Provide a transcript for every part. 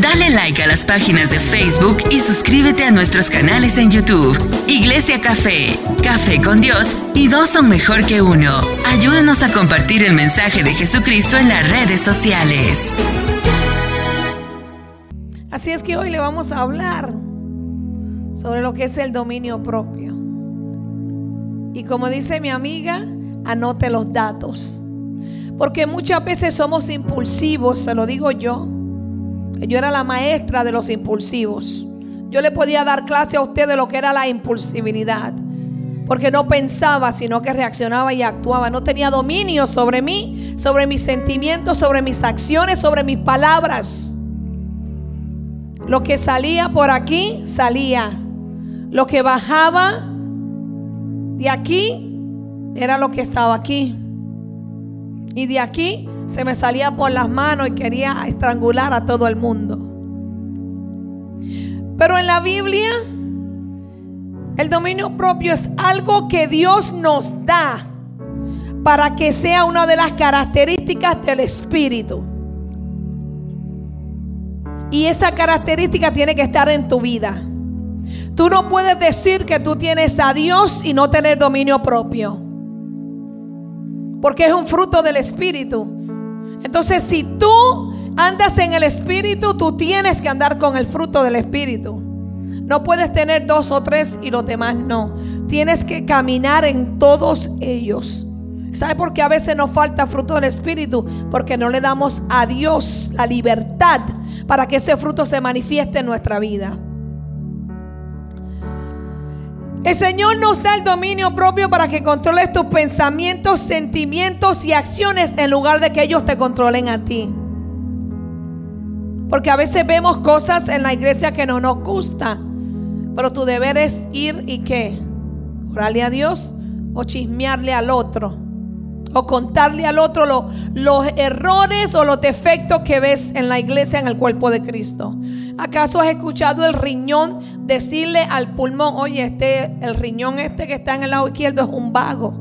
Dale like a las páginas de Facebook y suscríbete a nuestros canales en YouTube. Iglesia Café, Café con Dios y dos son mejor que uno. Ayúdanos a compartir el mensaje de Jesucristo en las redes sociales. Así es que hoy le vamos a hablar sobre lo que es el dominio propio. Y como dice mi amiga, anote los datos. Porque muchas veces somos impulsivos, se lo digo yo. Yo era la maestra de los impulsivos. Yo le podía dar clase a usted de lo que era la impulsividad. Porque no pensaba, sino que reaccionaba y actuaba. No tenía dominio sobre mí, sobre mis sentimientos, sobre mis acciones, sobre mis palabras. Lo que salía por aquí, salía. Lo que bajaba de aquí, era lo que estaba aquí. Y de aquí se me salía por las manos y quería estrangular a todo el mundo. Pero en la Biblia, el dominio propio es algo que Dios nos da para que sea una de las características del Espíritu. Y esa característica tiene que estar en tu vida. Tú no puedes decir que tú tienes a Dios y no tener dominio propio. Porque es un fruto del Espíritu. Entonces, si tú andas en el Espíritu, tú tienes que andar con el fruto del Espíritu. No puedes tener dos o tres y los demás no. Tienes que caminar en todos ellos. ¿Sabe por qué a veces nos falta fruto del Espíritu? Porque no le damos a Dios la libertad para que ese fruto se manifieste en nuestra vida. El Señor nos da el dominio propio para que controles tus pensamientos, sentimientos y acciones en lugar de que ellos te controlen a ti. Porque a veces vemos cosas en la iglesia que no nos gusta. Pero tu deber es ir y qué? Orarle a Dios o chismearle al otro o contarle al otro los errores o los defectos que ves en la iglesia, en el cuerpo de Cristo. ¿Acaso has escuchado el riñón decirle al pulmón, oye, este, el riñón este que está en el lado izquierdo es un vago?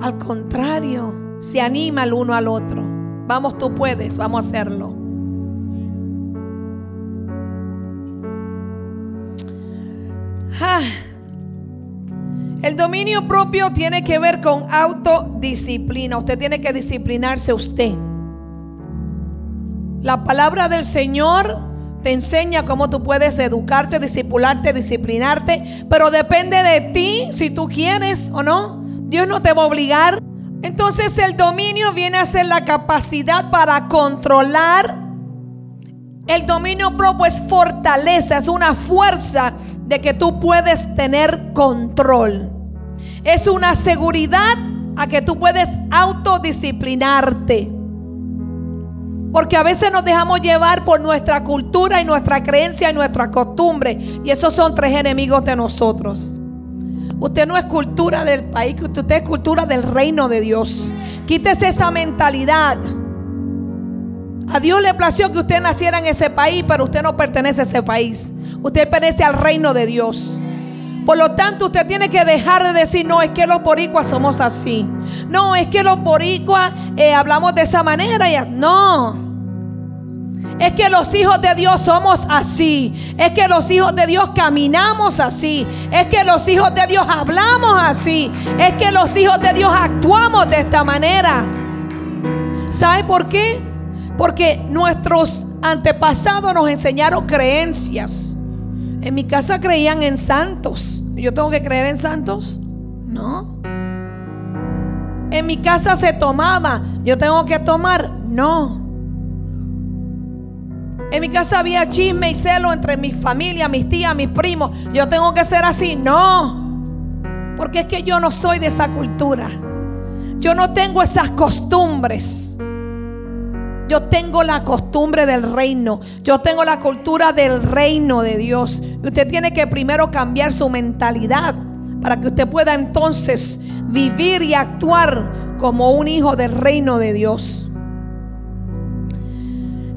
Al contrario, se anima el uno al otro. Vamos, tú puedes, vamos a hacerlo. Ah. El dominio propio tiene que ver con autodisciplina. Usted tiene que disciplinarse usted. La palabra del Señor te enseña cómo tú puedes educarte, discipularte, disciplinarte, pero depende de ti si tú quieres o no. Dios no te va a obligar. Entonces el dominio viene a ser la capacidad para controlar. El dominio propio es fortaleza, es una fuerza de que tú puedes tener control. Es una seguridad a que tú puedes autodisciplinarte. Porque a veces nos dejamos llevar por nuestra cultura y nuestra creencia y nuestra costumbre. Y esos son tres enemigos de nosotros. Usted no es cultura del país, usted es cultura del reino de Dios. Quítese esa mentalidad. A Dios le plació que usted naciera en ese país, pero usted no pertenece a ese país. Usted pertenece al reino de Dios. Por lo tanto, usted tiene que dejar de decir, no, es que los boricuas somos así. No, es que los boricuas eh, hablamos de esa manera. Y, no. Es que los hijos de Dios somos así. Es que los hijos de Dios caminamos así. Es que los hijos de Dios hablamos así. Es que los hijos de Dios actuamos de esta manera. ¿Sabe por qué? Porque nuestros antepasados nos enseñaron creencias. En mi casa creían en santos. ¿Yo tengo que creer en santos? No. En mi casa se tomaba. ¿Yo tengo que tomar? No. En mi casa había chisme y celo entre mi familia, mis tías, mis primos. ¿Yo tengo que ser así? No. Porque es que yo no soy de esa cultura. Yo no tengo esas costumbres. Yo tengo la costumbre del reino. Yo tengo la cultura del reino de Dios. Y usted tiene que primero cambiar su mentalidad para que usted pueda entonces vivir y actuar como un hijo del reino de Dios.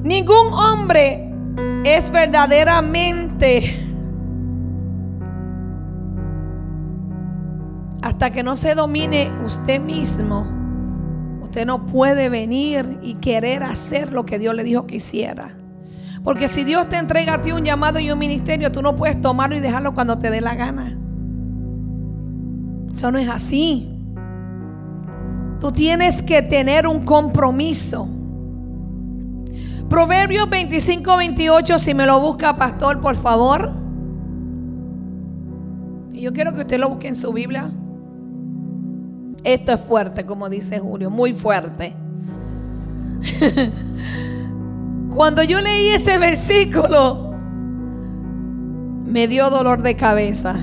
Ningún hombre es verdaderamente hasta que no se domine usted mismo usted no puede venir y querer hacer lo que Dios le dijo que hiciera. Porque si Dios te entrega a ti un llamado y un ministerio, tú no puedes tomarlo y dejarlo cuando te dé la gana. Eso no es así. Tú tienes que tener un compromiso. Proverbios 25, 28, si me lo busca, pastor, por favor. Y yo quiero que usted lo busque en su Biblia. Esto es fuerte, como dice Julio, muy fuerte. Cuando yo leí ese versículo, me dio dolor de cabeza.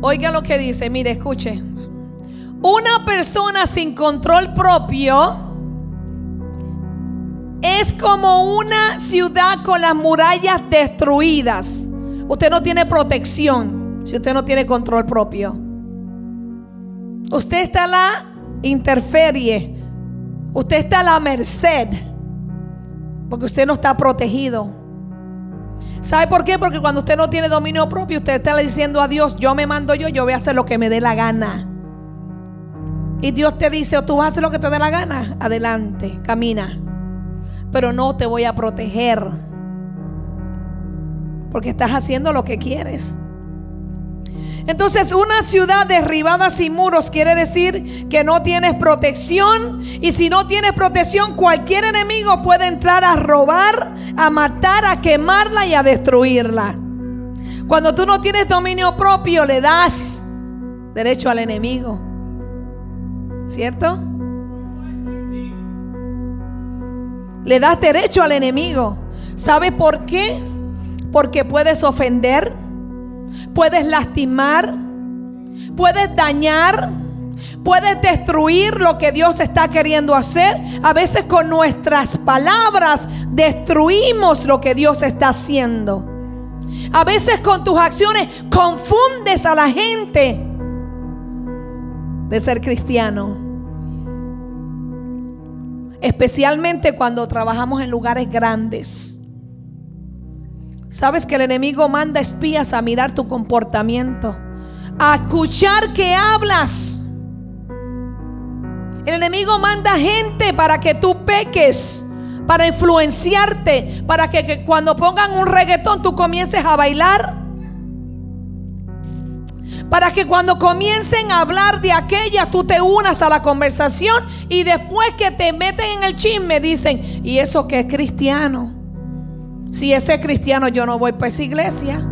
Oiga lo que dice, mire, escuche. Una persona sin control propio es como una ciudad con las murallas destruidas. Usted no tiene protección si usted no tiene control propio. Usted está a la interferie. Usted está a la merced. Porque usted no está protegido. ¿Sabe por qué? Porque cuando usted no tiene dominio propio, usted está diciendo a Dios, yo me mando yo, yo voy a hacer lo que me dé la gana. Y Dios te dice, o tú vas a hacer lo que te dé la gana, adelante, camina. Pero no te voy a proteger. Porque estás haciendo lo que quieres. Entonces una ciudad derribada sin muros quiere decir que no tienes protección y si no tienes protección cualquier enemigo puede entrar a robar, a matar, a quemarla y a destruirla. Cuando tú no tienes dominio propio le das derecho al enemigo. ¿Cierto? Le das derecho al enemigo. ¿Sabe por qué? Porque puedes ofender puedes lastimar, puedes dañar, puedes destruir lo que Dios está queriendo hacer. A veces con nuestras palabras destruimos lo que Dios está haciendo. A veces con tus acciones confundes a la gente de ser cristiano. Especialmente cuando trabajamos en lugares grandes. Sabes que el enemigo manda espías a mirar tu comportamiento, a escuchar que hablas. El enemigo manda gente para que tú peques, para influenciarte, para que, cuando pongan un reggaetón tú comiences a bailar. Para que cuando comiencen a hablar de aquella tú te unas a la conversación y después que te meten en el chisme dicen, ¿y eso que es cristiano? Si ese cristiano yo no voy para esa iglesia.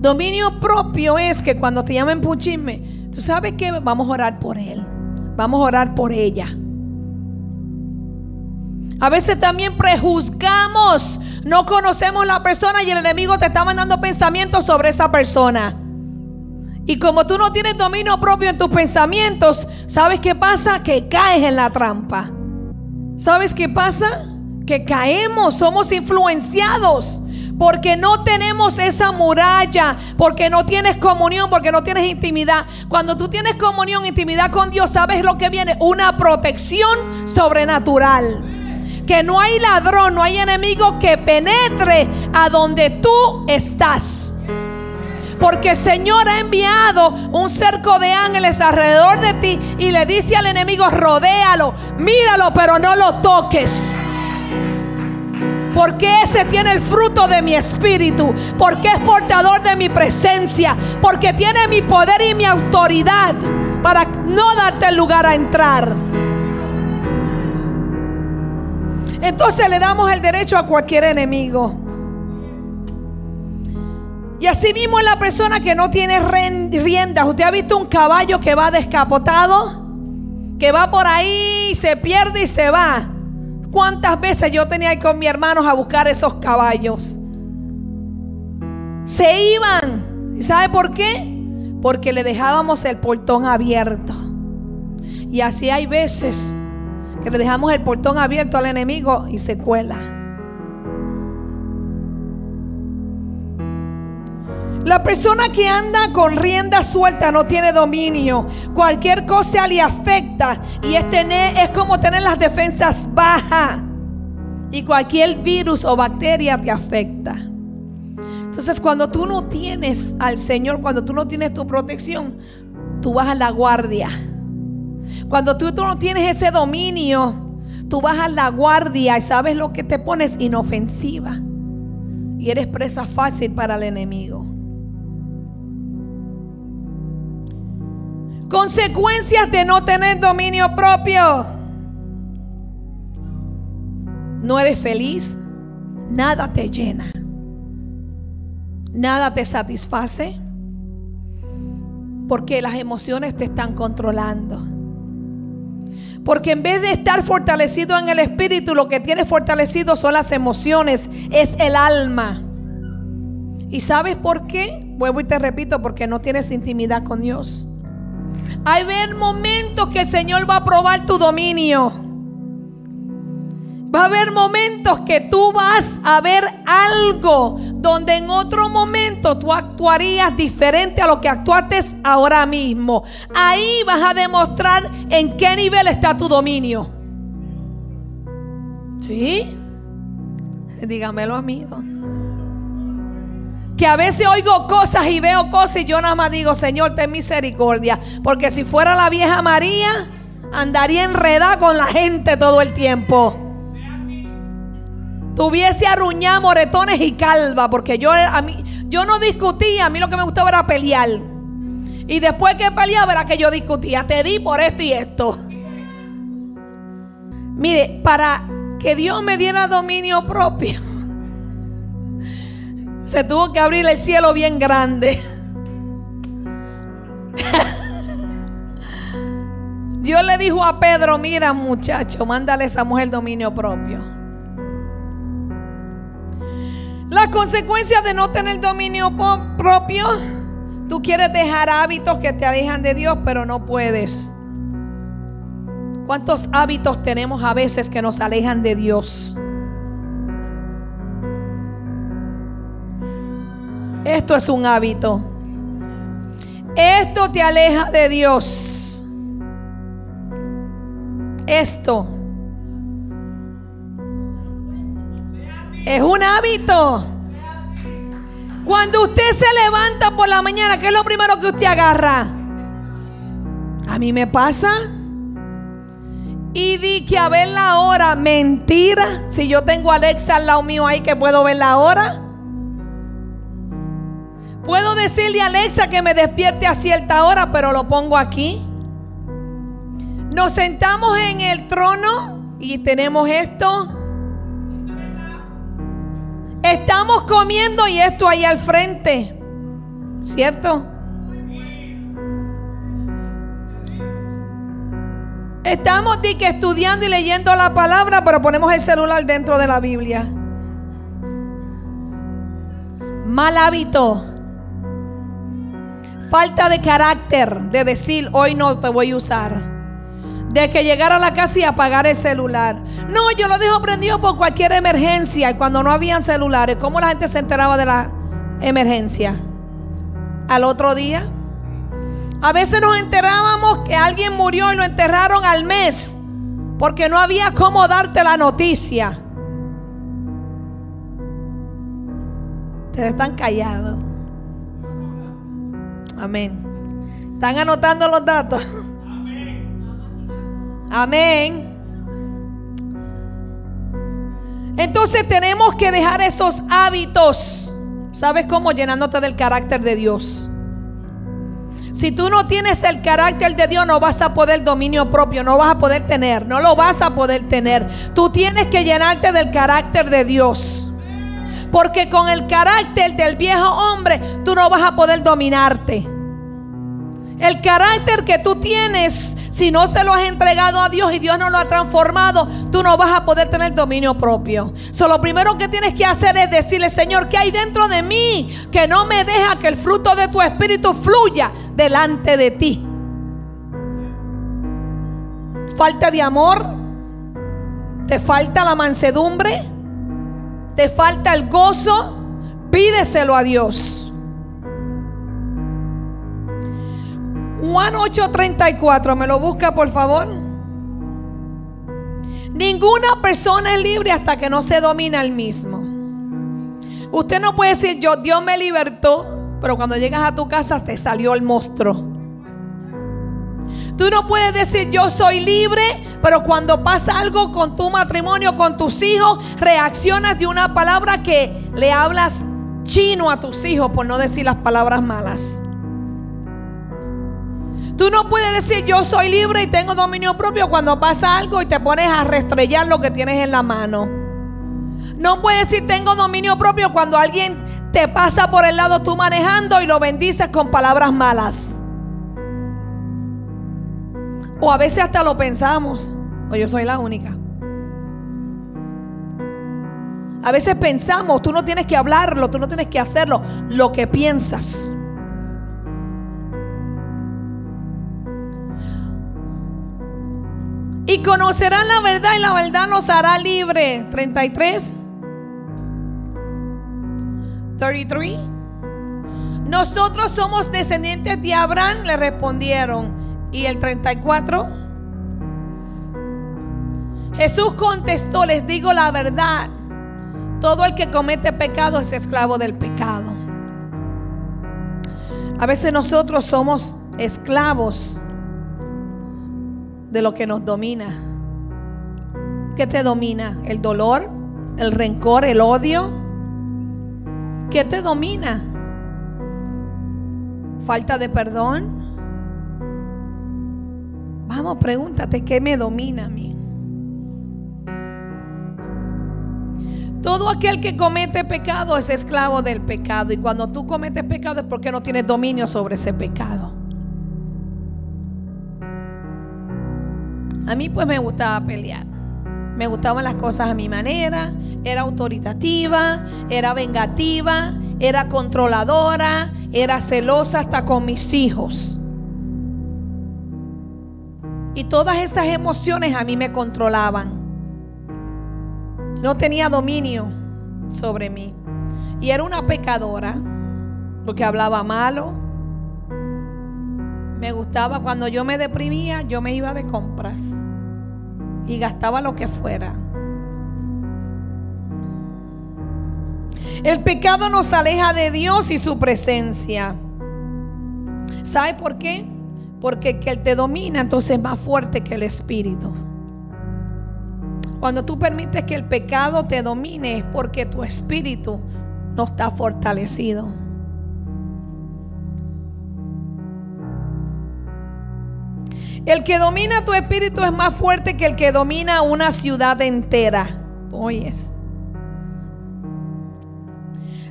Dominio propio es que cuando te llamen puchisme, tú sabes que vamos a orar por él. Vamos a orar por ella. A veces también prejuzgamos, no conocemos la persona y el enemigo te está mandando pensamientos sobre esa persona. Y como tú no tienes dominio propio en tus pensamientos, ¿sabes qué pasa? Que caes en la trampa. ¿Sabes qué pasa? Que caemos, somos influenciados. Porque no tenemos esa muralla, porque no tienes comunión, porque no tienes intimidad. Cuando tú tienes comunión, intimidad con Dios, ¿sabes lo que viene? Una protección sobrenatural que no hay ladrón, no hay enemigo que penetre a donde tú estás. Porque el Señor ha enviado un cerco de ángeles alrededor de ti y le dice al enemigo, rodéalo, míralo, pero no lo toques. Porque ese tiene el fruto de mi espíritu. Porque es portador de mi presencia. Porque tiene mi poder y mi autoridad para no darte lugar a entrar. Entonces le damos el derecho a cualquier enemigo. Y así mismo es la persona que no tiene riendas. ¿Usted ha visto un caballo que va descapotado? Que va por ahí, se pierde y se va. ¿Cuántas veces yo tenía que ir con mis hermanos a buscar esos caballos? Se iban. ¿Y sabe por qué? Porque le dejábamos el portón abierto. Y así hay veces que le dejamos el portón abierto al enemigo y se cuela. La persona que anda con rienda suelta no tiene dominio. Cualquier cosa le afecta y es, tener, es como tener las defensas bajas. Y cualquier virus o bacteria te afecta. Entonces cuando tú no tienes al Señor, cuando tú no tienes tu protección, tú bajas la guardia. Cuando tú, tú no tienes ese dominio, tú bajas la guardia y sabes lo que te pones inofensiva. Y eres presa fácil para el enemigo. Consecuencias de no tener dominio propio. No eres feliz. Nada te llena. Nada te satisface. Porque las emociones te están controlando. Porque en vez de estar fortalecido en el espíritu, lo que tienes fortalecido son las emociones, es el alma. ¿Y sabes por qué? Vuelvo y te repito, porque no tienes intimidad con Dios. Hay ver momentos que el Señor va a probar tu dominio. Va a haber momentos que tú vas a ver algo donde en otro momento tú actuarías diferente a lo que actuaste ahora mismo. Ahí vas a demostrar en qué nivel está tu dominio. ¿Sí? Dígamelo, amigo que a veces oigo cosas y veo cosas y yo nada más digo, Señor, ten misericordia. Porque si fuera la vieja María, andaría enredada con la gente todo el tiempo. Tuviese arruñar moretones y calva, porque yo, a mí, yo no discutía, a mí lo que me gustaba era pelear. Y después que peleaba era que yo discutía, te di por esto y esto. Mire, para que Dios me diera dominio propio se tuvo que abrir el cielo bien grande. Dios le dijo a Pedro, mira muchacho, mándale a esa mujer dominio propio. Las consecuencias de no tener dominio propio, tú quieres dejar hábitos que te alejan de Dios, pero no puedes. ¿Cuántos hábitos tenemos a veces que nos alejan de Dios? Esto es un hábito. Esto te aleja de Dios. Esto es un hábito. Cuando usted se levanta por la mañana, ¿qué es lo primero que usted agarra? A mí me pasa. Y di que a ver la hora. Mentira. Si yo tengo a Alexa al lado mío ahí que puedo ver la hora. Puedo decirle a Alexa que me despierte a cierta hora, pero lo pongo aquí. Nos sentamos en el trono y tenemos esto. Estamos comiendo y esto ahí al frente. ¿Cierto? Estamos estudiando y leyendo la palabra, pero ponemos el celular dentro de la Biblia. Mal hábito. Falta de carácter de decir, hoy no te voy a usar. De que llegar a la casa y apagar el celular. No, yo lo dejo prendido por cualquier emergencia. Y cuando no habían celulares, ¿cómo la gente se enteraba de la emergencia? Al otro día. A veces nos enterábamos que alguien murió y lo enterraron al mes. Porque no había cómo darte la noticia. Ustedes están callados. Amén. ¿Están anotando los datos? Amén. Entonces tenemos que dejar esos hábitos. ¿Sabes cómo? Llenándote del carácter de Dios. Si tú no tienes el carácter de Dios, no vas a poder dominio propio, no vas a poder tener, no lo vas a poder tener. Tú tienes que llenarte del carácter de Dios. Porque con el carácter del viejo hombre tú no vas a poder dominarte. El carácter que tú tienes, si no se lo has entregado a Dios y Dios no lo ha transformado, tú no vas a poder tener dominio propio. So, lo primero que tienes que hacer es decirle, Señor, ¿qué hay dentro de mí que no me deja que el fruto de tu espíritu fluya delante de ti? Falta de amor, te falta la mansedumbre, te falta el gozo, pídeselo a Dios. Juan 8:34, ¿me lo busca por favor? Ninguna persona es libre hasta que no se domina el mismo. Usted no puede decir, yo, Dios me libertó, pero cuando llegas a tu casa te salió el monstruo. Tú no puedes decir yo soy libre, pero cuando pasa algo con tu matrimonio, con tus hijos, reaccionas de una palabra que le hablas chino a tus hijos por no decir las palabras malas. Tú no puedes decir yo soy libre y tengo dominio propio cuando pasa algo y te pones a restrellar lo que tienes en la mano. No puedes decir tengo dominio propio cuando alguien te pasa por el lado tú manejando y lo bendices con palabras malas. O a veces hasta lo pensamos. O yo soy la única. A veces pensamos, tú no tienes que hablarlo, tú no tienes que hacerlo, lo que piensas. Y conocerán la verdad y la verdad nos hará libre. 33. 33. Nosotros somos descendientes de Abraham, le respondieron. Y el 34. Jesús contestó, les digo la verdad. Todo el que comete pecado es esclavo del pecado. A veces nosotros somos esclavos de lo que nos domina. ¿Qué te domina? ¿El dolor? ¿El rencor? ¿El odio? ¿Qué te domina? ¿Falta de perdón? Vamos, pregúntate, ¿qué me domina a mí? Todo aquel que comete pecado es esclavo del pecado. Y cuando tú cometes pecado es porque no tienes dominio sobre ese pecado. A mí pues me gustaba pelear. Me gustaban las cosas a mi manera. Era autoritativa, era vengativa, era controladora, era celosa hasta con mis hijos. Y todas esas emociones a mí me controlaban. No tenía dominio sobre mí. Y era una pecadora porque hablaba malo. Me gustaba cuando yo me deprimía, yo me iba de compras y gastaba lo que fuera. El pecado nos aleja de Dios y su presencia. ¿Sabe por qué? Porque el que te domina entonces es más fuerte que el espíritu. Cuando tú permites que el pecado te domine es porque tu espíritu no está fortalecido. El que domina tu espíritu es más fuerte que el que domina una ciudad entera. Oyes.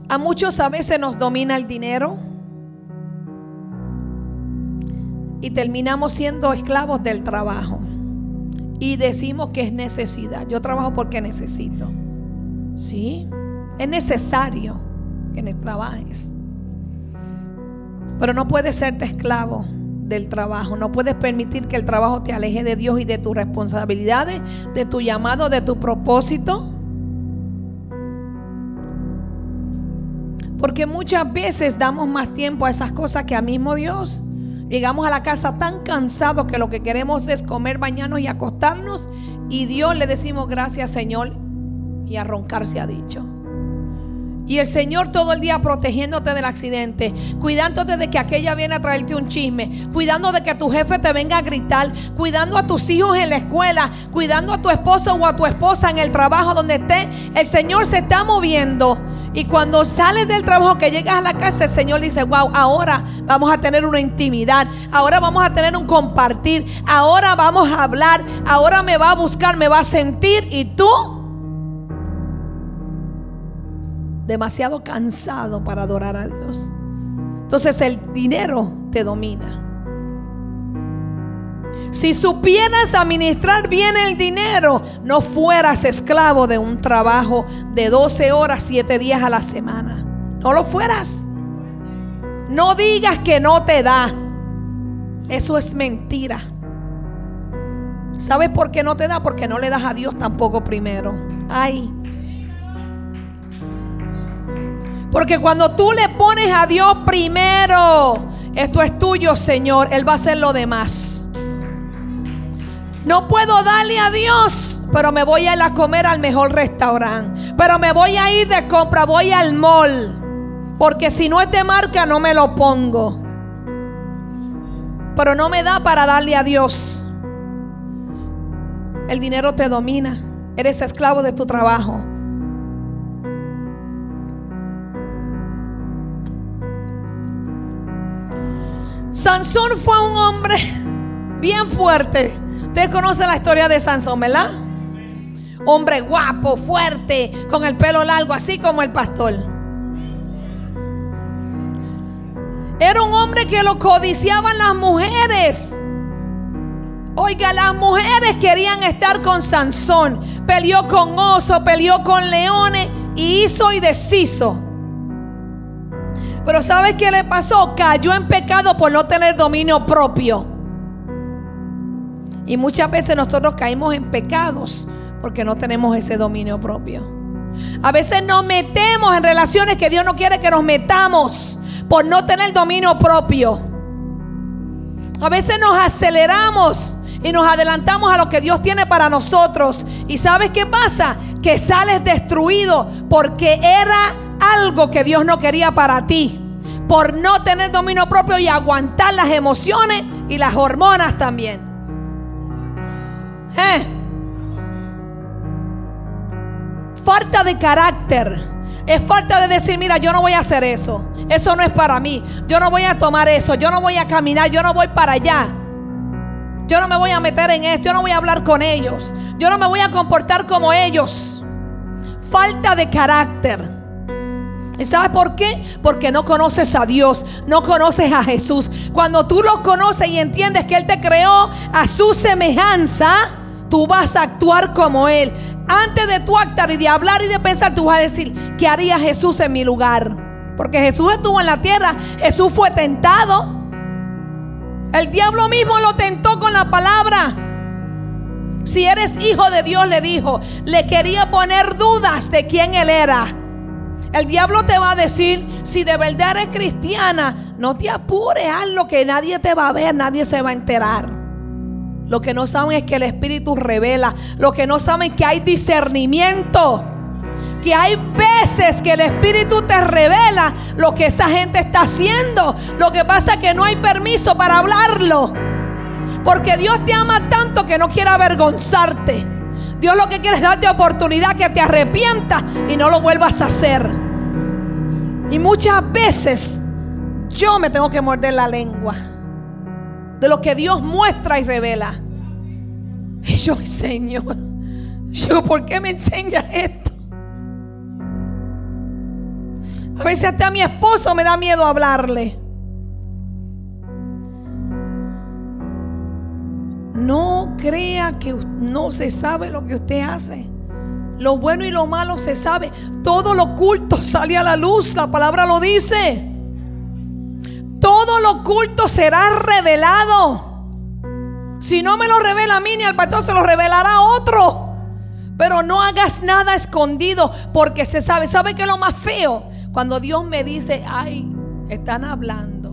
A muchos a veces nos domina el dinero y terminamos siendo esclavos del trabajo. Y decimos que es necesidad. Yo trabajo porque necesito. Sí, es necesario que trabajes. Pero no puedes serte esclavo del trabajo. No puedes permitir que el trabajo te aleje de Dios y de tus responsabilidades, de tu llamado, de tu propósito. Porque muchas veces damos más tiempo a esas cosas que a mismo Dios. Llegamos a la casa tan cansados que lo que queremos es comer, bañarnos y acostarnos. Y Dios le decimos gracias Señor. Y a roncar se ha dicho. Y el Señor todo el día protegiéndote del accidente, cuidándote de que aquella viene a traerte un chisme, cuidando de que tu jefe te venga a gritar, cuidando a tus hijos en la escuela, cuidando a tu esposo o a tu esposa en el trabajo donde esté. El Señor se está moviendo. Y cuando sales del trabajo que llegas a la casa, el Señor dice, wow, ahora vamos a tener una intimidad, ahora vamos a tener un compartir, ahora vamos a hablar, ahora me va a buscar, me va a sentir y tú demasiado cansado para adorar a Dios. Entonces el dinero te domina. Si supieras administrar bien el dinero, no fueras esclavo de un trabajo de 12 horas, 7 días a la semana. No lo fueras. No digas que no te da. Eso es mentira. ¿Sabes por qué no te da? Porque no le das a Dios tampoco primero. Ay. Porque cuando tú le pones a Dios primero, esto es tuyo, Señor, Él va a hacer lo demás. No puedo darle a Dios, pero me voy a ir a comer al mejor restaurante. Pero me voy a ir de compra, voy al mall. Porque si no es marca, no me lo pongo. pero no me da para darle a Dios. El dinero te domina. Eres esclavo de tu trabajo. Sansón fue un hombre bien fuerte. Ustedes conocen la historia de Sansón, ¿verdad? Hombre guapo, fuerte, con el pelo largo, así como el pastor. Era un hombre que lo codiciaban las mujeres. Oiga, las mujeres querían estar con Sansón. Peleó con oso, peleó con leones y hizo y deshizo. Pero ¿sabes qué le pasó? Cayó en pecado por no tener dominio propio. Y muchas veces nosotros caímos en pecados porque no tenemos ese dominio propio. A veces nos metemos en relaciones que Dios no quiere que nos metamos por no tener dominio propio. A veces nos aceleramos y nos adelantamos a lo que Dios tiene para nosotros. ¿Y sabes qué pasa? Que sales destruido porque era algo que Dios no quería para ti. Por no tener dominio propio y aguantar las emociones y las hormonas también. ¿Eh? Falta de carácter. Es falta de decir, mira, yo no voy a hacer eso. Eso no es para mí. Yo no voy a tomar eso. Yo no voy a caminar. Yo no voy para allá. Yo no me voy a meter en eso. Yo no voy a hablar con ellos. Yo no me voy a comportar como ellos. Falta de carácter. ¿Y sabes por qué? Porque no conoces a Dios, no conoces a Jesús. Cuando tú lo conoces y entiendes que Él te creó a su semejanza, tú vas a actuar como Él. Antes de tú actuar y de hablar y de pensar, tú vas a decir, ¿qué haría Jesús en mi lugar? Porque Jesús estuvo en la tierra, Jesús fue tentado. El diablo mismo lo tentó con la palabra. Si eres hijo de Dios, le dijo, le quería poner dudas de quién Él era. El diablo te va a decir, si de verdad eres cristiana, no te apures, haz lo que nadie te va a ver, nadie se va a enterar. Lo que no saben es que el Espíritu revela. Lo que no saben es que hay discernimiento. Que hay veces que el Espíritu te revela lo que esa gente está haciendo. Lo que pasa es que no hay permiso para hablarlo. Porque Dios te ama tanto que no quiere avergonzarte. Dios lo que quiere es darte oportunidad que te arrepientas y no lo vuelvas a hacer. Y muchas veces yo me tengo que morder la lengua de lo que Dios muestra y revela. Y yo, Señor, yo, ¿por qué me enseñas esto? A veces hasta a mi esposo me da miedo hablarle. Crea que no se sabe lo que usted hace. Lo bueno y lo malo se sabe. Todo lo oculto sale a la luz. La palabra lo dice. Todo lo oculto será revelado. Si no me lo revela a mí ni al pastor, se lo revelará a otro. Pero no hagas nada escondido porque se sabe. ¿Sabe qué es lo más feo? Cuando Dios me dice, ay, están hablando.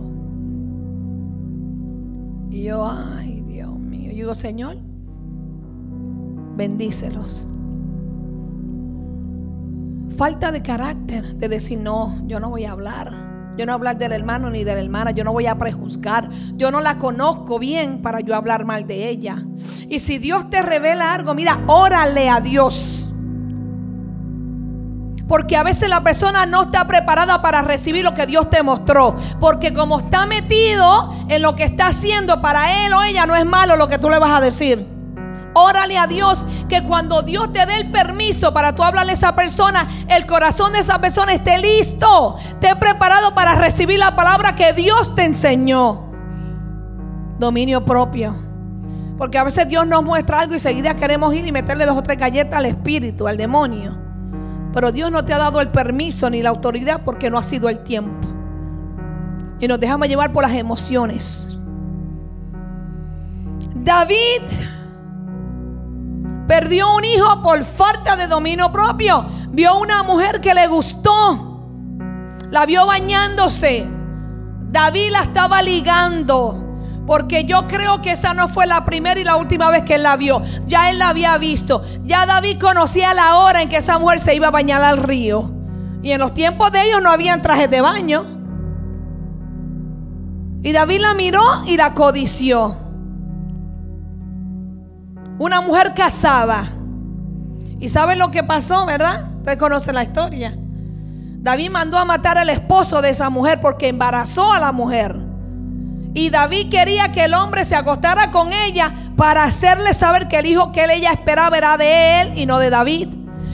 Y yo, ay Señor, bendícelos. Falta de carácter de decir, no, yo no voy a hablar. Yo no voy a hablar del hermano ni de la hermana. Yo no voy a prejuzgar. Yo no la conozco bien para yo hablar mal de ella. Y si Dios te revela algo, mira, órale a Dios. Porque a veces la persona no está preparada para recibir lo que Dios te mostró. Porque como está metido en lo que está haciendo para él o ella, no es malo lo que tú le vas a decir. Órale a Dios que cuando Dios te dé el permiso para tú hablarle a esa persona, el corazón de esa persona esté listo, esté preparado para recibir la palabra que Dios te enseñó. Dominio propio. Porque a veces Dios nos muestra algo y seguida queremos ir y meterle dos o tres galletas al espíritu, al demonio. Pero Dios no te ha dado el permiso ni la autoridad porque no ha sido el tiempo. Y nos dejamos llevar por las emociones. David perdió un hijo por falta de dominio propio. Vio una mujer que le gustó. La vio bañándose. David la estaba ligando. Porque yo creo que esa no fue la primera y la última vez que él la vio. Ya él la había visto. Ya David conocía la hora en que esa mujer se iba a bañar al río. Y en los tiempos de ellos no habían trajes de baño. Y David la miró y la codició. Una mujer casada. ¿Y saben lo que pasó, verdad? Ustedes conocen la historia. David mandó a matar al esposo de esa mujer porque embarazó a la mujer. Y David quería que el hombre se acostara con ella para hacerle saber que el hijo que ella esperaba era de él y no de David.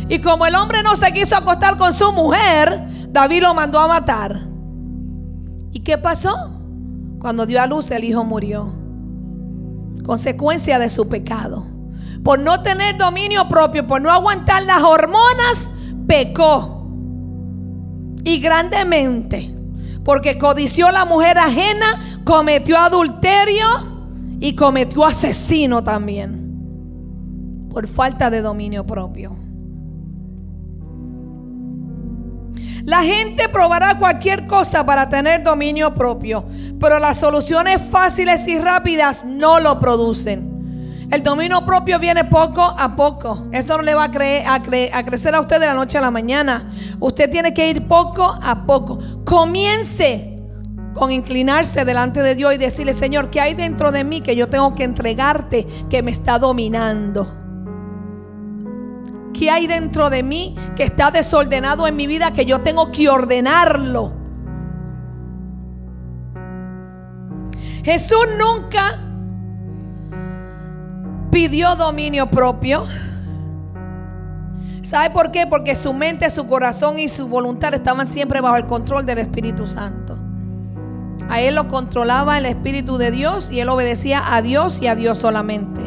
Y como el hombre no se quiso acostar con su mujer, David lo mandó a matar. ¿Y qué pasó? Cuando dio a luz el hijo murió. Consecuencia de su pecado. Por no tener dominio propio, por no aguantar las hormonas, pecó. Y grandemente. Porque codició la mujer ajena, cometió adulterio y cometió asesino también. Por falta de dominio propio. La gente probará cualquier cosa para tener dominio propio, pero las soluciones fáciles y rápidas no lo producen. El dominio propio viene poco a poco. Eso no le va a, a, crecer a usted de la noche a la mañana. Usted tiene que ir poco a poco. Comience con inclinarse delante de Dios y decirle, Señor, ¿qué hay dentro de mí que yo tengo que entregarte que me está dominando? ¿Qué hay dentro de mí que está desordenado en mi vida que yo tengo que ordenarlo? Jesús nunca pidió dominio propio. ¿Sabe por qué? Porque su mente, su corazón y su voluntad estaban siempre bajo el control del Espíritu Santo. A él lo controlaba el Espíritu de Dios y él obedecía a Dios y a Dios solamente.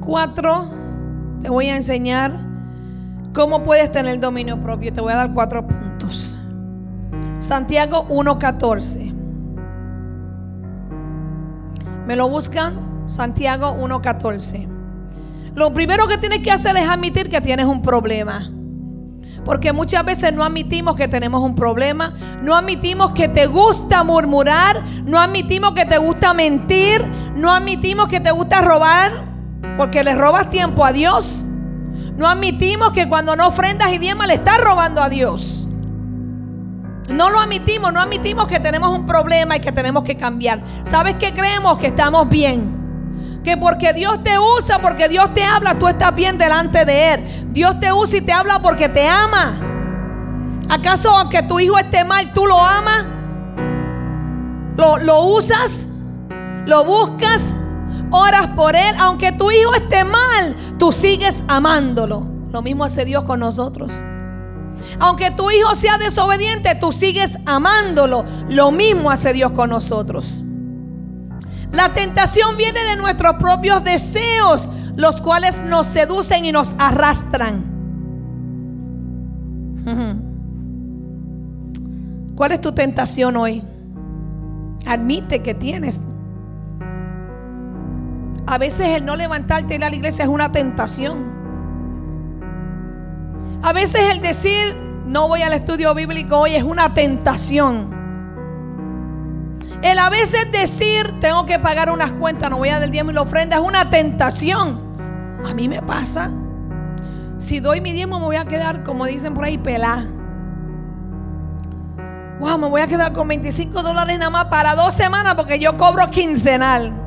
Cuatro, te voy a enseñar cómo puedes tener dominio propio. Te voy a dar cuatro puntos. Santiago 1.14. ¿Me lo buscan? Santiago 1.14. Lo primero que tienes que hacer es admitir que tienes un problema. Porque muchas veces no admitimos que tenemos un problema, no admitimos que te gusta murmurar, no admitimos que te gusta mentir, no admitimos que te gusta robar, porque le robas tiempo a Dios. No admitimos que cuando no ofrendas y diezmas le estás robando a Dios. No lo admitimos, no admitimos que tenemos un problema y que tenemos que cambiar. ¿Sabes qué creemos? Que estamos bien. Que porque Dios te usa, porque Dios te habla, tú estás bien delante de Él. Dios te usa y te habla porque te ama. ¿Acaso aunque tu hijo esté mal, tú lo amas? ¿Lo, lo usas? ¿Lo buscas? oras por él, aunque tu hijo esté mal, tú sigues amándolo. Lo mismo hace Dios con nosotros. Aunque tu hijo sea desobediente, tú sigues amándolo. Lo mismo hace Dios con nosotros. La tentación viene de nuestros propios deseos, los cuales nos seducen y nos arrastran. ¿Cuál es tu tentación hoy? Admite que tienes a veces el no levantarte y ir a la iglesia es una tentación. A veces el decir no voy al estudio bíblico hoy es una tentación. El a veces decir tengo que pagar unas cuentas, no voy a del diezmo y la ofrenda es una tentación. A mí me pasa. Si doy mi diezmo me voy a quedar, como dicen por ahí, pelá. Wow, me voy a quedar con 25 dólares nada más para dos semanas porque yo cobro quincenal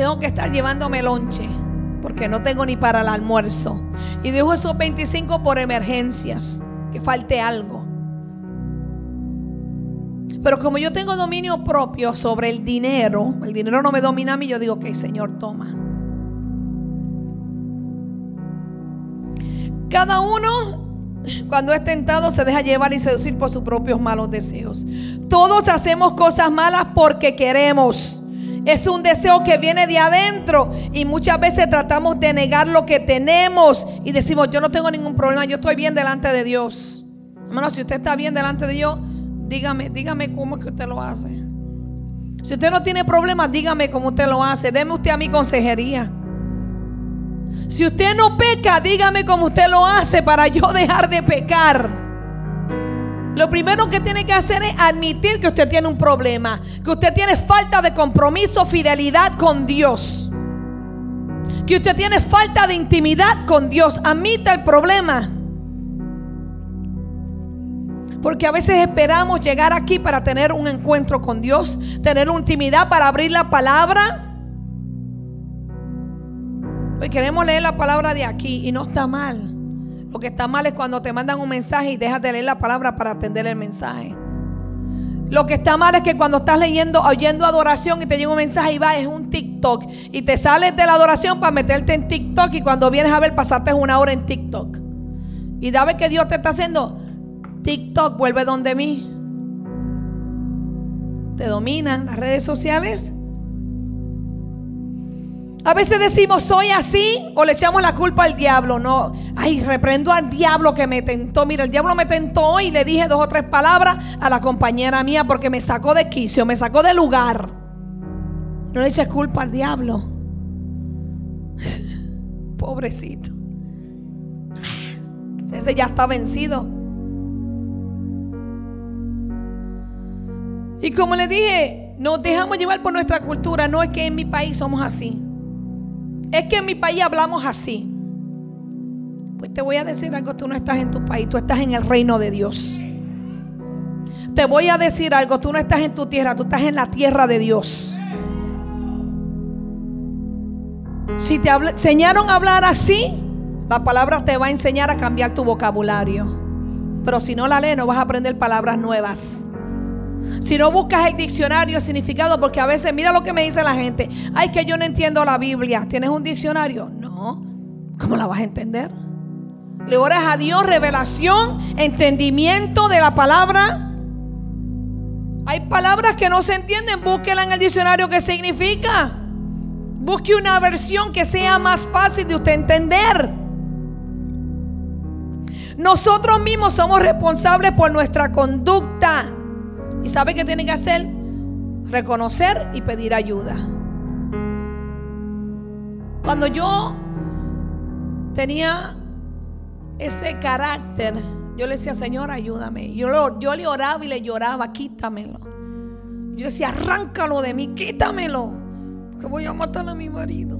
tengo que estar llevándome lonche porque no tengo ni para el almuerzo. Y dejo esos 25 por emergencias, que falte algo. Pero como yo tengo dominio propio sobre el dinero, el dinero no me domina a mí, yo digo, que Señor, toma. Cada uno cuando es tentado se deja llevar y seducir por sus propios malos deseos. Todos hacemos cosas malas porque queremos. Es un deseo que viene de adentro y muchas veces tratamos de negar lo que tenemos y decimos, yo no tengo ningún problema, yo estoy bien delante de Dios. Hermano, si usted está bien delante de Dios, dígame, dígame cómo es que usted lo hace. Si usted no tiene problemas, dígame cómo usted lo hace. Deme usted a mi consejería. Si usted no peca, dígame cómo usted lo hace para yo dejar de pecar. Lo primero que tiene que hacer es admitir que usted tiene un problema, que usted tiene falta de compromiso, fidelidad con Dios. Que usted tiene falta de intimidad con Dios. Admita el problema. Porque a veces esperamos llegar aquí para tener un encuentro con Dios, tener intimidad para abrir la palabra. Hoy queremos leer la palabra de aquí y no está mal. Lo que está mal es cuando te mandan un mensaje y dejas de leer la palabra para atender el mensaje. Lo que está mal es que cuando estás leyendo, oyendo adoración y te llega un mensaje y va, es un TikTok. Y te sales de la adoración para meterte en TikTok y cuando vienes a ver pasaste una hora en TikTok. Y da que Dios te está haciendo, TikTok vuelve donde mí. Te dominan las redes sociales. A veces decimos, soy así, o le echamos la culpa al diablo. No, ay, reprendo al diablo que me tentó. Mira, el diablo me tentó y le dije dos o tres palabras a la compañera mía porque me sacó de quicio, me sacó de lugar. No le eches culpa al diablo. Pobrecito. Ese ya está vencido. Y como le dije, nos dejamos llevar por nuestra cultura. No es que en mi país somos así. Es que en mi país hablamos así. Pues te voy a decir algo, tú no estás en tu país, tú estás en el reino de Dios. Te voy a decir algo, tú no estás en tu tierra, tú estás en la tierra de Dios. Si te enseñaron a hablar así, la palabra te va a enseñar a cambiar tu vocabulario. Pero si no la lees, no vas a aprender palabras nuevas. Si no buscas el diccionario, el significado, porque a veces mira lo que me dice la gente. Ay, que yo no entiendo la Biblia. ¿Tienes un diccionario? No. ¿Cómo la vas a entender? Le oras a Dios revelación, entendimiento de la palabra. Hay palabras que no se entienden. Búsquela en el diccionario qué significa. Busque una versión que sea más fácil de usted entender. Nosotros mismos somos responsables por nuestra conducta. ¿Y sabe qué tiene que hacer? Reconocer y pedir ayuda. Cuando yo tenía ese carácter, yo le decía, Señor, ayúdame. Yo, yo le oraba y le lloraba, quítamelo. Yo decía, arráncalo de mí, quítamelo. Que voy a matar a mi marido.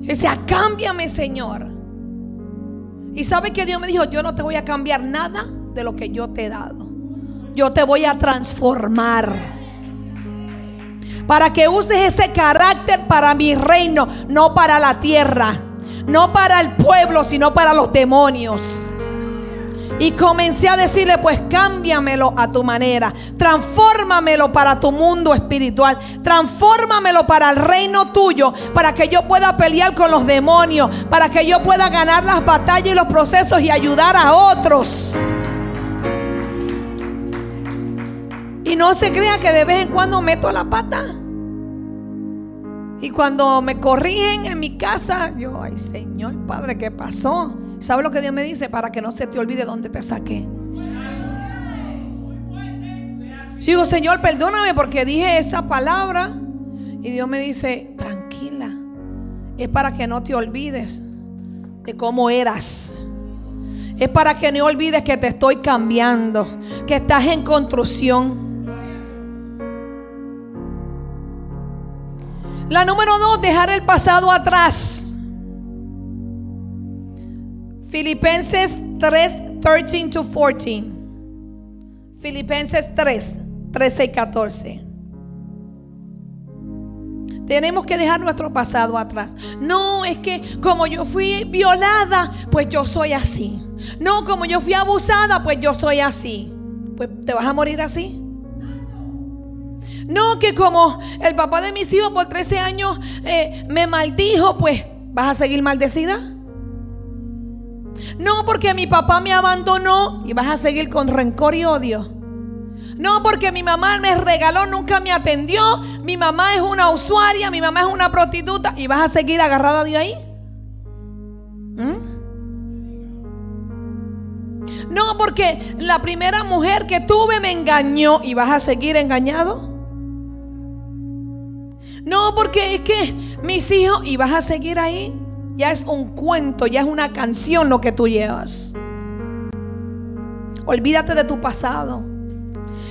Yo decía, cámbiame, Señor. Y sabe que Dios me dijo, yo no te voy a cambiar nada de lo que yo te he dado. Yo te voy a transformar. Para que uses ese carácter para mi reino, no para la tierra, no para el pueblo, sino para los demonios. Y comencé a decirle, pues cámbiamelo a tu manera. Transfórmamelo para tu mundo espiritual. Transfórmamelo para el reino tuyo. Para que yo pueda pelear con los demonios. Para que yo pueda ganar las batallas y los procesos y ayudar a otros. Y no se crea que de vez en cuando meto la pata. Y cuando me corrigen en mi casa, yo, ay Señor Padre, ¿qué pasó? ¿Sabe lo que Dios me dice? Para que no se te olvide dónde te saqué. digo, Señor, perdóname porque dije esa palabra. Y Dios me dice, tranquila. Es para que no te olvides de cómo eras. Es para que no olvides que te estoy cambiando. Que estás en construcción. La número dos, dejar el pasado atrás. Filipenses 3, 13 to 14. Filipenses 3, 13 y 14. Tenemos que dejar nuestro pasado atrás. No, es que como yo fui violada, pues yo soy así. No, como yo fui abusada, pues yo soy así. Pues te vas a morir así. No, que como el papá de mis hijos por 13 años eh, me maldijo, pues vas a seguir maldecida. No porque mi papá me abandonó y vas a seguir con rencor y odio. No porque mi mamá me regaló, nunca me atendió. Mi mamá es una usuaria, mi mamá es una prostituta y vas a seguir agarrada de ahí. ¿Mm? No porque la primera mujer que tuve me engañó y vas a seguir engañado. No porque es que mis hijos y vas a seguir ahí ya es un cuento, ya es una canción lo que tú llevas. Olvídate de tu pasado.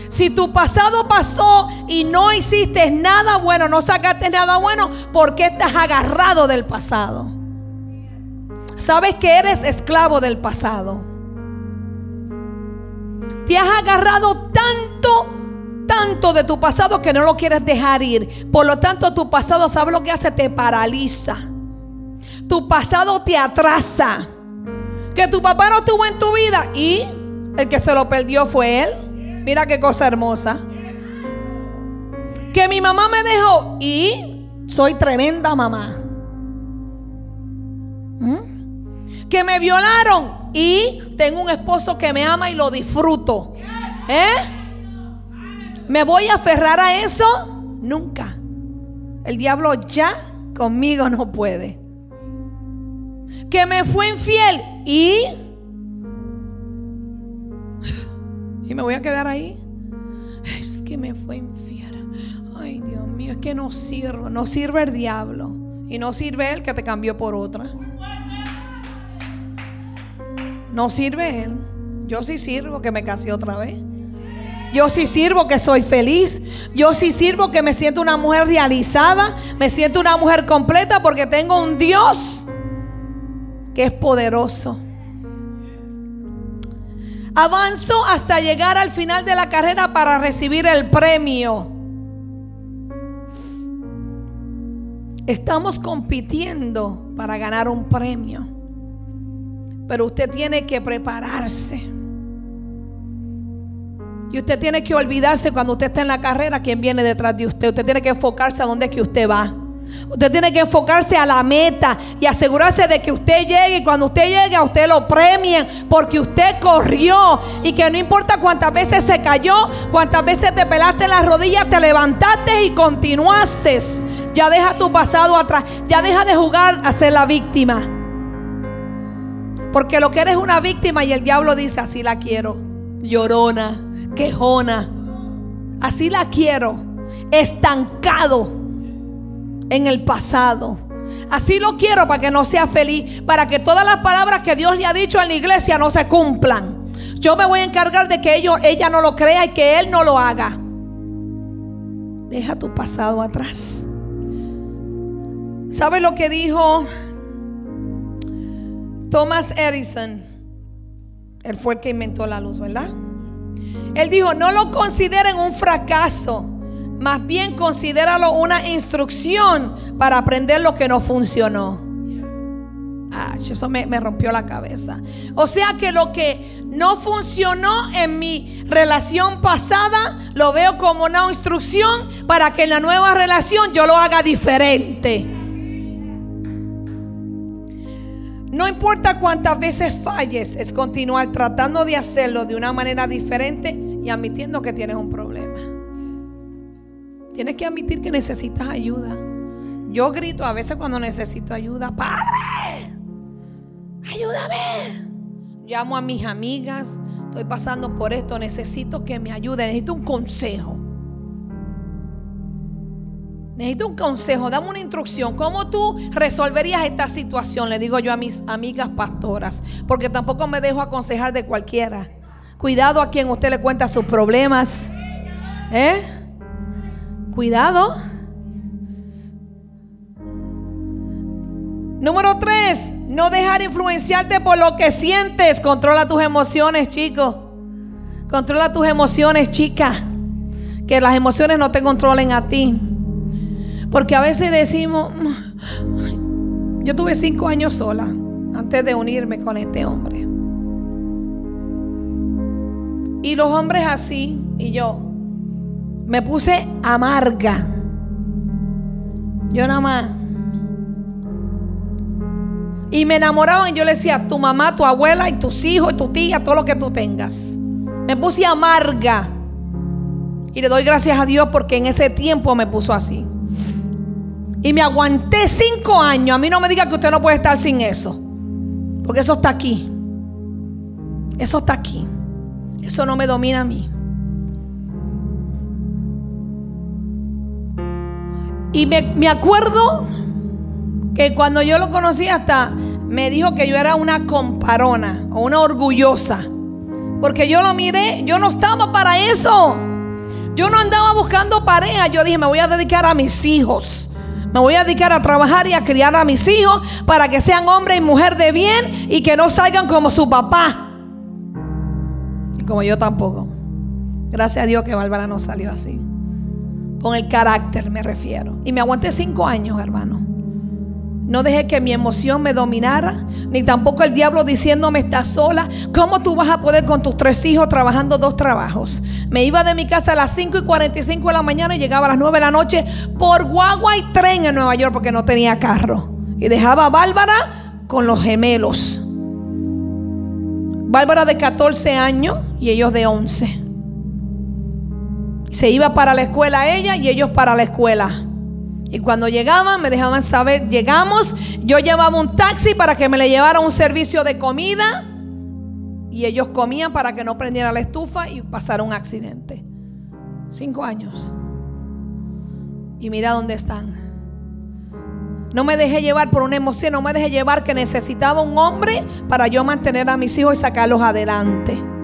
Si tu pasado pasó y no hiciste nada bueno, no sacaste nada bueno, ¿por qué estás agarrado del pasado? Sabes que eres esclavo del pasado. Te has agarrado tanto, tanto de tu pasado que no lo quieres dejar ir. Por lo tanto, tu pasado, ¿sabes lo que hace? Te paraliza. Tu pasado te atrasa. Que tu papá no estuvo en tu vida y el que se lo perdió fue él. Mira qué cosa hermosa. Que mi mamá me dejó y soy tremenda mamá. ¿Mm? Que me violaron y tengo un esposo que me ama y lo disfruto. ¿Eh? ¿Me voy a aferrar a eso? Nunca. El diablo ya conmigo no puede. Que me fue infiel y... Y me voy a quedar ahí. Es que me fue infiel. Ay, Dios mío, es que no sirve. No sirve el diablo. Y no sirve él que te cambió por otra. No sirve él. Yo sí sirvo que me casé otra vez. Yo sí sirvo que soy feliz. Yo sí sirvo que me siento una mujer realizada. Me siento una mujer completa porque tengo un Dios que es poderoso. Avanzo hasta llegar al final de la carrera para recibir el premio. Estamos compitiendo para ganar un premio. Pero usted tiene que prepararse. Y usted tiene que olvidarse cuando usted está en la carrera quién viene detrás de usted. Usted tiene que enfocarse a dónde es que usted va. Usted tiene que enfocarse a la meta y asegurarse de que usted llegue. Y cuando usted llegue a usted lo premien porque usted corrió. Y que no importa cuántas veces se cayó, cuántas veces te pelaste las rodillas, te levantaste y continuaste. Ya deja tu pasado atrás, ya deja de jugar a ser la víctima. Porque lo que eres una víctima y el diablo dice, así la quiero, llorona, quejona, así la quiero, estancado en el pasado. Así lo quiero para que no sea feliz, para que todas las palabras que Dios le ha dicho en la iglesia no se cumplan. Yo me voy a encargar de que ella no lo crea y que él no lo haga. Deja tu pasado atrás. ¿Sabe lo que dijo Thomas Edison? Él fue el que inventó la luz, ¿verdad? Él dijo, no lo consideren un fracaso, más bien considéralo una instrucción para aprender lo que no funcionó. Ah, eso me, me, rompió la cabeza. O sea que lo que no funcionó en mi relación pasada, lo veo como una instrucción para que en la nueva relación yo lo haga diferente. No importa cuántas veces falles, es continuar tratando de hacerlo de una manera diferente y admitiendo que tienes un problema. Tienes que admitir que necesitas ayuda. Yo grito a veces cuando necesito ayuda, Padre, ayúdame. Llamo a mis amigas, estoy pasando por esto, necesito que me ayude, necesito un consejo. Necesito un consejo, dame una instrucción. ¿Cómo tú resolverías esta situación? Le digo yo a mis amigas pastoras, porque tampoco me dejo aconsejar de cualquiera. Cuidado a quien usted le cuenta sus problemas. ¿Eh? Cuidado. Número tres, no dejar influenciarte por lo que sientes. Controla tus emociones, chicos. Controla tus emociones, chica. Que las emociones no te controlen a ti. Porque a veces decimos, yo tuve cinco años sola antes de unirme con este hombre. Y los hombres así, y yo, me puse amarga. Yo nada más. Y me enamoraban y yo le decía, tu mamá, tu abuela y tus hijos, y tu tía, todo lo que tú tengas. Me puse amarga. Y le doy gracias a Dios porque en ese tiempo me puso así. Y me aguanté cinco años. A mí no me diga que usted no puede estar sin eso. Porque eso está aquí. Eso está aquí. Eso no me domina a mí. Y me, acuerdo que cuando yo lo conocí hasta me dijo que yo era una comparona o una orgullosa. Porque yo lo miré, yo no estaba para eso. Yo no andaba buscando pareja. Yo dije, me voy a dedicar a mis hijos. Me voy a dedicar a trabajar y a criar a mis hijos para que sean hombre y mujer de bien y que no salgan como su papá. Y como yo tampoco. Gracias a Dios que Bárbara no salió así. Con el carácter me refiero. Y me aguanté cinco años, hermano. No dejé que mi emoción me dominara, ni tampoco el diablo diciéndome estás sola. ¿Cómo tú vas a poder con tus tres hijos trabajando dos trabajos? Me iba de mi casa a las 5 y 45 de la mañana y llegaba a las 9 de la noche por guagua y tren en Nueva York porque no tenía carro. Y dejaba a Bárbara con los gemelos. Bárbara de 14 años y ellos de 11. Se iba para la escuela ella y ellos para la escuela. Y cuando llegaban me dejaban saber, llegamos, yo llevaba un taxi para que me le llevara un servicio de comida y ellos comían para que no prendiera la estufa y pasara un accidente. Cinco años. Y mira dónde están. No me dejé llevar por una emoción, no me dejé llevar que necesitaba un hombre para yo mantener a mis hijos y sacarlos adelante.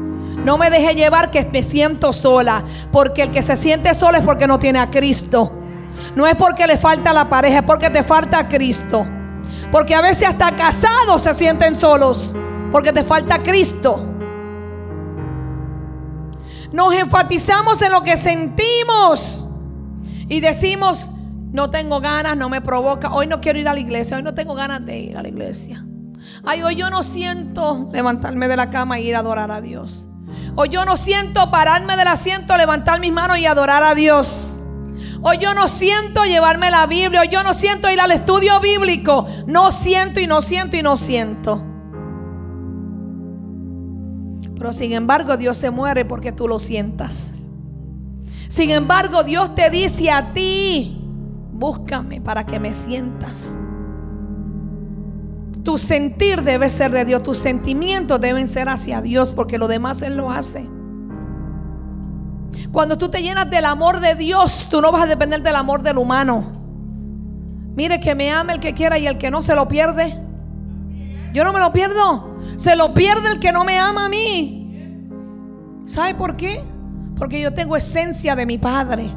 No me dejé llevar que me siento sola, porque el que se siente sola es porque no tiene a Cristo. No es porque le falta la pareja, es porque te falta Cristo. Porque a veces hasta casados se sienten solos, porque te falta Cristo. Nos enfatizamos en lo que sentimos y decimos, no tengo ganas, no me provoca, hoy no quiero ir a la iglesia, hoy no tengo ganas de ir a la iglesia. Ay, hoy yo no siento levantarme de la cama e ir a adorar a Dios. Hoy yo no siento pararme del asiento, levantar mis manos y adorar a Dios. Hoy yo no siento llevarme la Biblia. Hoy yo no siento ir al estudio bíblico. No siento y no siento y no siento. Pero sin embargo Dios se muere porque tú lo sientas. Sin embargo Dios te dice a ti, búscame para que me sientas. Tu sentir debe ser de Dios, tus sentimientos deben ser hacia Dios porque lo demás Él lo hace. Cuando tú te llenas del amor de Dios, tú no vas a depender del amor del humano. Mire que me ame el que quiera y el que no se lo pierde. Yo no me lo pierdo. Se lo pierde el que no me ama a mí. ¿Sabe por qué? Porque yo tengo esencia de mi Padre.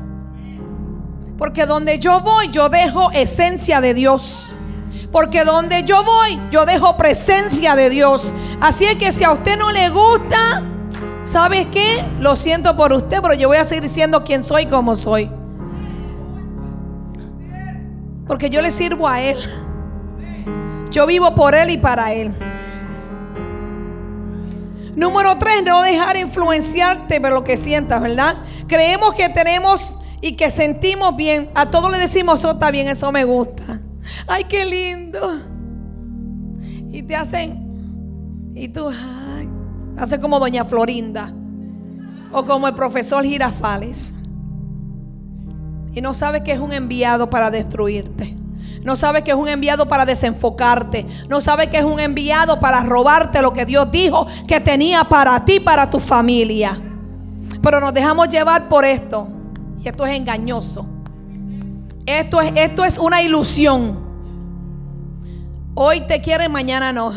Porque donde yo voy, yo dejo esencia de Dios. Porque donde yo voy, yo dejo presencia de Dios. Así es que si a usted no le gusta, ¿Sabes qué? Lo siento por usted, pero yo voy a seguir siendo quien soy como soy. Porque yo le sirvo a Él. Yo vivo por Él y para Él. Número tres, no dejar influenciarte por lo que sientas, ¿verdad? Creemos que tenemos y que sentimos bien. A todos le decimos, eso está bien, eso me gusta. Ay, qué lindo. Y te hacen, y tú, Hace como doña Florinda o como el profesor Girafales. Y no sabe que es un enviado para destruirte. No sabe que es un enviado para desenfocarte. No sabe que es un enviado para robarte lo que Dios dijo que tenía para ti, para tu familia. Pero nos dejamos llevar por esto. Y esto es engañoso. Esto es, esto es una ilusión. Hoy te quieren, mañana no.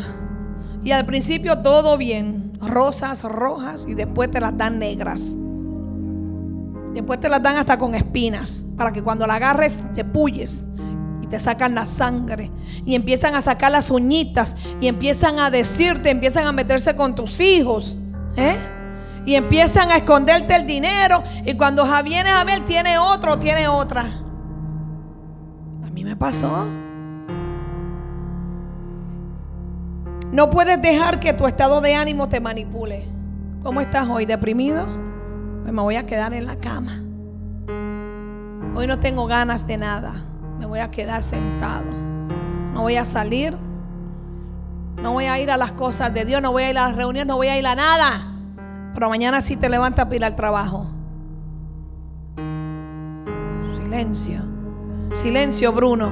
Y al principio todo bien rosas rojas y después te las dan negras. Después te las dan hasta con espinas para que cuando la agarres te puyes y te sacan la sangre y empiezan a sacar las uñitas y empiezan a decirte, empiezan a meterse con tus hijos, ¿eh? Y empiezan a esconderte el dinero y cuando vienes a ver tiene otro, tiene otra. A mí me pasó. No puedes dejar que tu estado de ánimo te manipule. ¿Cómo estás hoy? ¿Deprimido? Pues me voy a quedar en la cama. Hoy no tengo ganas de nada. Me voy a quedar sentado. No voy a salir. No voy a ir a las cosas de Dios. No voy a ir a las reuniones. No voy a ir a nada. Pero mañana sí te levantas a pilar trabajo. Silencio. Silencio, Bruno.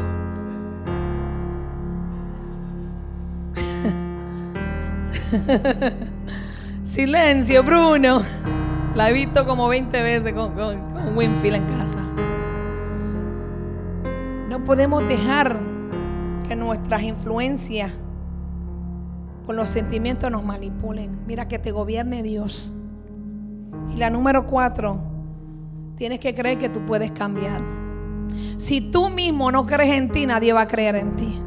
Silencio, Bruno. La he visto como 20 veces con, Winfield en casa. No podemos dejar que nuestras influencias con los sentimientos nos manipulen. Mira que te gobierne Dios. Y la número cuatro, tienes que creer que tú puedes cambiar. Si tú mismo no crees en ti, nadie va a creer en ti.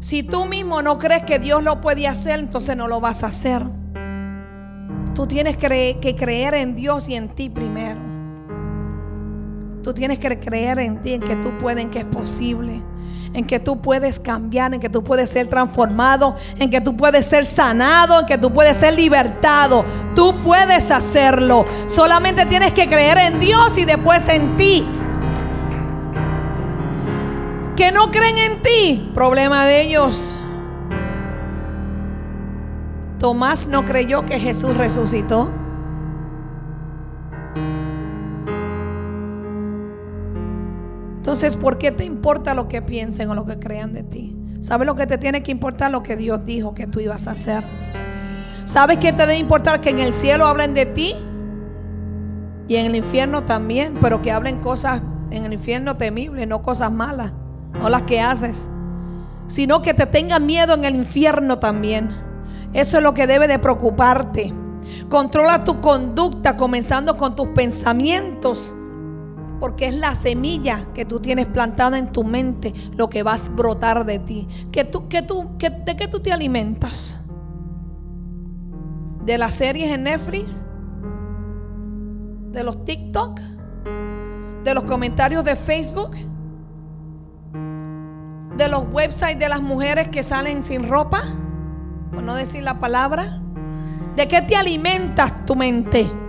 Si tú mismo no crees que Dios lo puede hacer, entonces no lo vas a hacer. Tú tienes que creer en Dios y en ti primero. Tú tienes que creer en ti, en que tú puedes, en que es posible, en que tú puedes cambiar, en que tú puedes ser transformado, en que tú puedes ser sanado, en que tú puedes ser libertado. Tú puedes hacerlo. Solamente tienes que creer en Dios y después en ti. Que no creen en ti, problema de ellos. Tomás no creyó que Jesús resucitó. Entonces, ¿por qué te importa lo que piensen o lo que crean de ti? ¿Sabes lo que te tiene que importar? Lo que Dios dijo que tú ibas a hacer. ¿Sabes qué te debe importar? Que en el cielo hablen de ti y en el infierno también, pero que hablen cosas en el infierno temibles, no cosas malas, no las que haces, sino que te tengan miedo en el infierno también. Eso es lo que debe de preocuparte. Controla tu conducta comenzando con tus pensamientos. Porque es la semilla que tú tienes plantada en tu mente lo que vas a brotar de ti. ¿Que tú, que tú, ¿De qué tú te alimentas? ¿De las series en Netflix? ¿De los TikTok? ¿De los comentarios de Facebook? ¿De los websites de las mujeres que salen sin ropa? por no decir la palabra, ¿de qué te alimentas tu mente?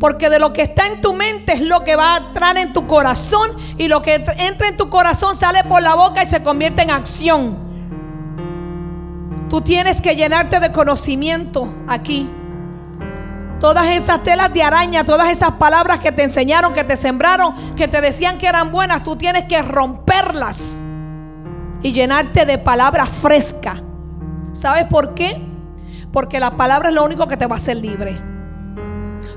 Porque de lo que está en tu mente es lo que va a entrar en tu corazón y lo que entra en tu corazón sale por la boca y se convierte en acción. Tú tienes que llenarte de conocimiento aquí. Todas esas telas de araña, todas esas palabras que te enseñaron, que te sembraron, que te decían que eran buenas, tú tienes que romperlas y llenarte de palabras frescas ¿Sabes por qué? Porque la palabra es lo único que te va a hacer libre.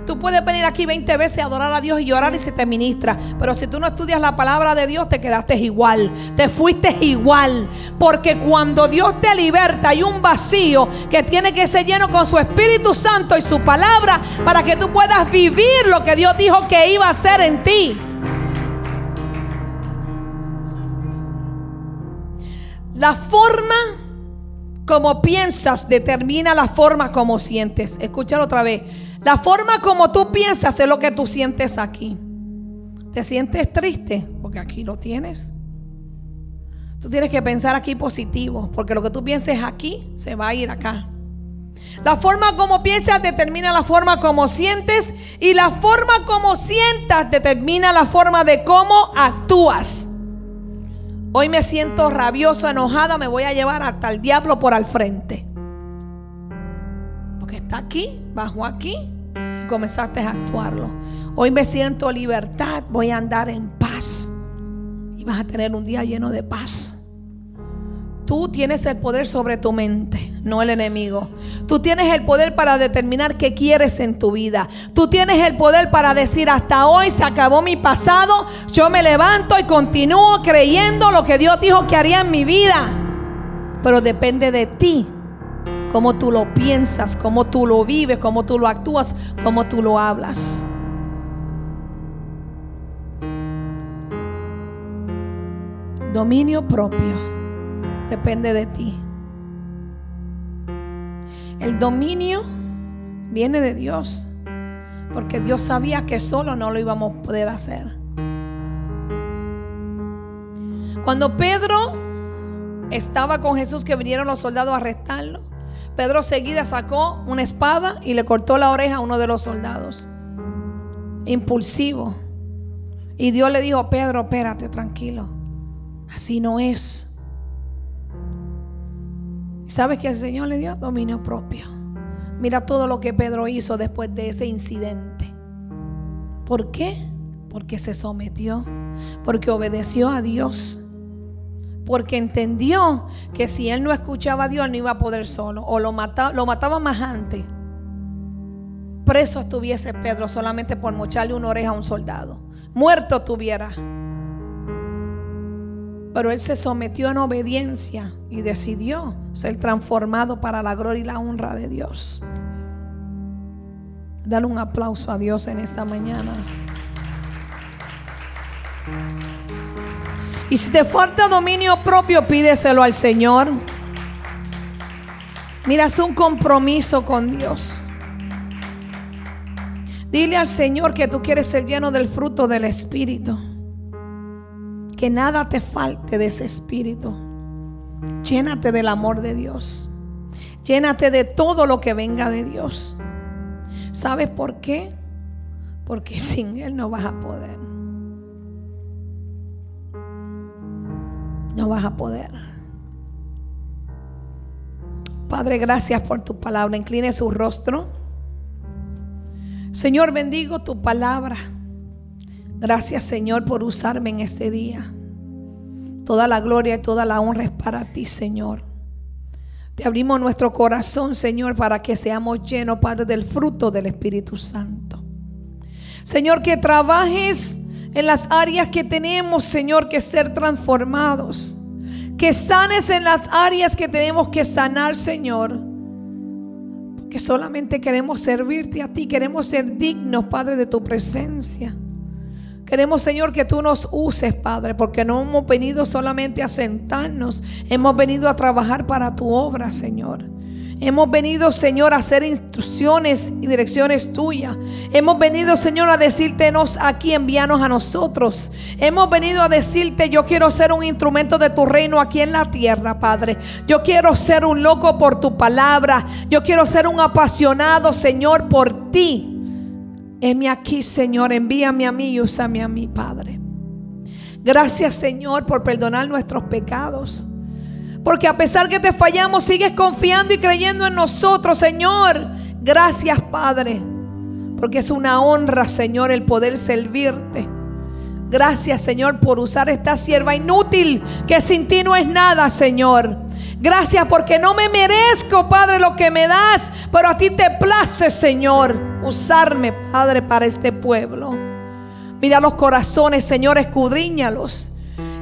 Tú puedes venir aquí 20 veces a adorar a Dios y llorar y se te ministra. Pero si tú no estudias la palabra de Dios, te quedaste igual. Te fuiste igual. Porque cuando Dios te liberta, hay un vacío que tiene que ser lleno con su Espíritu Santo y su palabra para que tú puedas vivir lo que Dios dijo que iba a hacer en ti. La forma como piensas determina la forma como sientes. Escúchalo otra vez. La forma como tú piensas es lo que tú sientes aquí. ¿Te sientes triste? Porque aquí lo tienes. Tú tienes que pensar aquí positivo, porque lo que tú pienses aquí se va a ir acá. La forma como piensas determina la forma como sientes y la forma como sientas determina la forma de cómo actúas. Hoy me siento rabiosa, enojada, me voy a llevar hasta el diablo por al frente. Porque está aquí, bajo aquí, y comenzaste a actuarlo. Hoy me siento libertad, voy a andar en paz. Y vas a tener un día lleno de paz. Tú tienes el poder sobre tu mente, no el enemigo. Tú tienes el poder para determinar qué quieres en tu vida. Tú tienes el poder para decir, hasta hoy se acabó mi pasado, yo me levanto y continúo creyendo lo que Dios dijo que haría en mi vida. Pero depende de ti, cómo tú lo piensas, cómo tú lo vives, cómo tú lo actúas, cómo tú lo hablas. Dominio propio depende de ti. El dominio viene de Dios, porque Dios sabía que solo no lo íbamos a poder hacer. Cuando Pedro estaba con Jesús, que vinieron los soldados a arrestarlo, Pedro seguida sacó una espada y le cortó la oreja a uno de los soldados. Impulsivo. Y Dios le dijo, Pedro, espérate, tranquilo. Así no es. ¿Sabes que el Señor le dio? Dominio propio. Mira todo lo que Pedro hizo después de ese incidente. ¿Por qué? Porque se sometió, porque obedeció a Dios, porque entendió que si él no escuchaba a Dios no iba a poder solo, o lo, lo mataba más antes. Preso estuviese Pedro solamente por mocharle una oreja a un soldado. Muerto tuviera. Pero él se sometió en obediencia y decidió ser transformado para la gloria y la honra de Dios. Dale un aplauso a Dios en esta mañana. Y si te falta dominio propio, pídeselo al Señor. Mira, es un compromiso con Dios. Dile al Señor que tú quieres ser lleno del fruto del Espíritu. Que nada te falte de ese Espíritu. Llénate del amor de Dios. Llénate de todo lo que venga de Dios. ¿Sabes por qué? Porque sin Él no vas a poder. No vas a poder. Padre, gracias por tu palabra. Incline su rostro. Señor, bendigo tu palabra. Gracias, Señor, por usarme en este día. Toda la gloria y toda la honra es para ti, Señor. Te abrimos nuestro corazón, Señor, para que seamos llenos, Padre, del fruto del Espíritu Santo. Señor, que trabajes en las áreas que tenemos, Señor, que ser transformados. Que sanes en las áreas que tenemos que sanar, Señor. Porque solamente queremos servirte a ti, queremos ser dignos, Padre, de tu presencia. Queremos, Señor, que tú nos uses, Padre, porque no hemos venido solamente a sentarnos, hemos venido a trabajar para tu obra, Señor. Hemos venido, Señor, a hacer instrucciones y direcciones tuyas. Hemos venido, Señor, a decirte aquí, envíanos a nosotros. Hemos venido a decirte, yo quiero ser un instrumento de tu reino aquí en la tierra, Padre. Yo quiero ser un loco por tu palabra. Yo quiero ser un apasionado, Señor, por ti. Heme aquí, Señor, envíame a mí y úsame a mí, Padre. Gracias, Señor, por perdonar nuestros pecados. Porque a pesar que te fallamos, sigues confiando y creyendo en nosotros, Señor. Gracias, Padre. Porque es una honra, Señor, el poder servirte. Gracias, Señor, por usar esta sierva inútil que sin ti no es nada, Señor. Gracias porque no me merezco, Padre, lo que me das, pero a ti te place, Señor, usarme, Padre, para este pueblo. Mira los corazones, Señor, escudriñalos.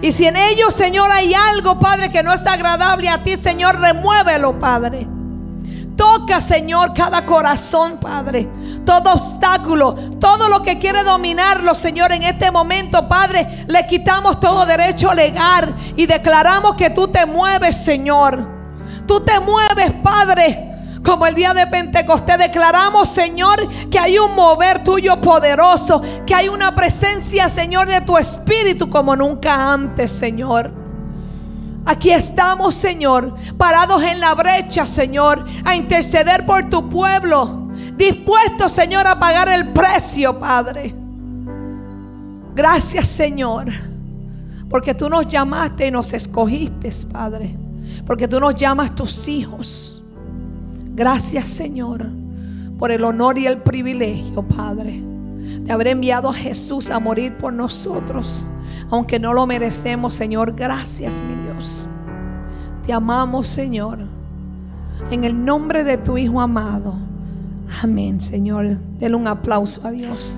Y si en ellos, Señor, hay algo, Padre, que no está agradable a ti, Señor, remuévelo, Padre. Toca, Señor, cada corazón, Padre. Todo obstáculo, todo lo que quiere dominarlo, Señor, en este momento, Padre, le quitamos todo derecho legal y declaramos que tú te mueves, Señor. Tú te mueves, Padre. Como el día de Pentecostés declaramos, Señor, que hay un mover tuyo poderoso, que hay una presencia, Señor, de tu espíritu como nunca antes, Señor. Aquí estamos, Señor, parados en la brecha, Señor, a interceder por tu pueblo. Dispuestos, Señor, a pagar el precio, Padre. Gracias, Señor, porque tú nos llamaste y nos escogiste, Padre. Porque tú nos llamas tus hijos. Gracias, Señor, por el honor y el privilegio, Padre, de haber enviado a Jesús a morir por nosotros aunque no lo merecemos, Señor. Gracias, mi Dios. Te amamos, Señor. En el nombre de tu Hijo amado. Amén, Señor. Denle un aplauso a Dios.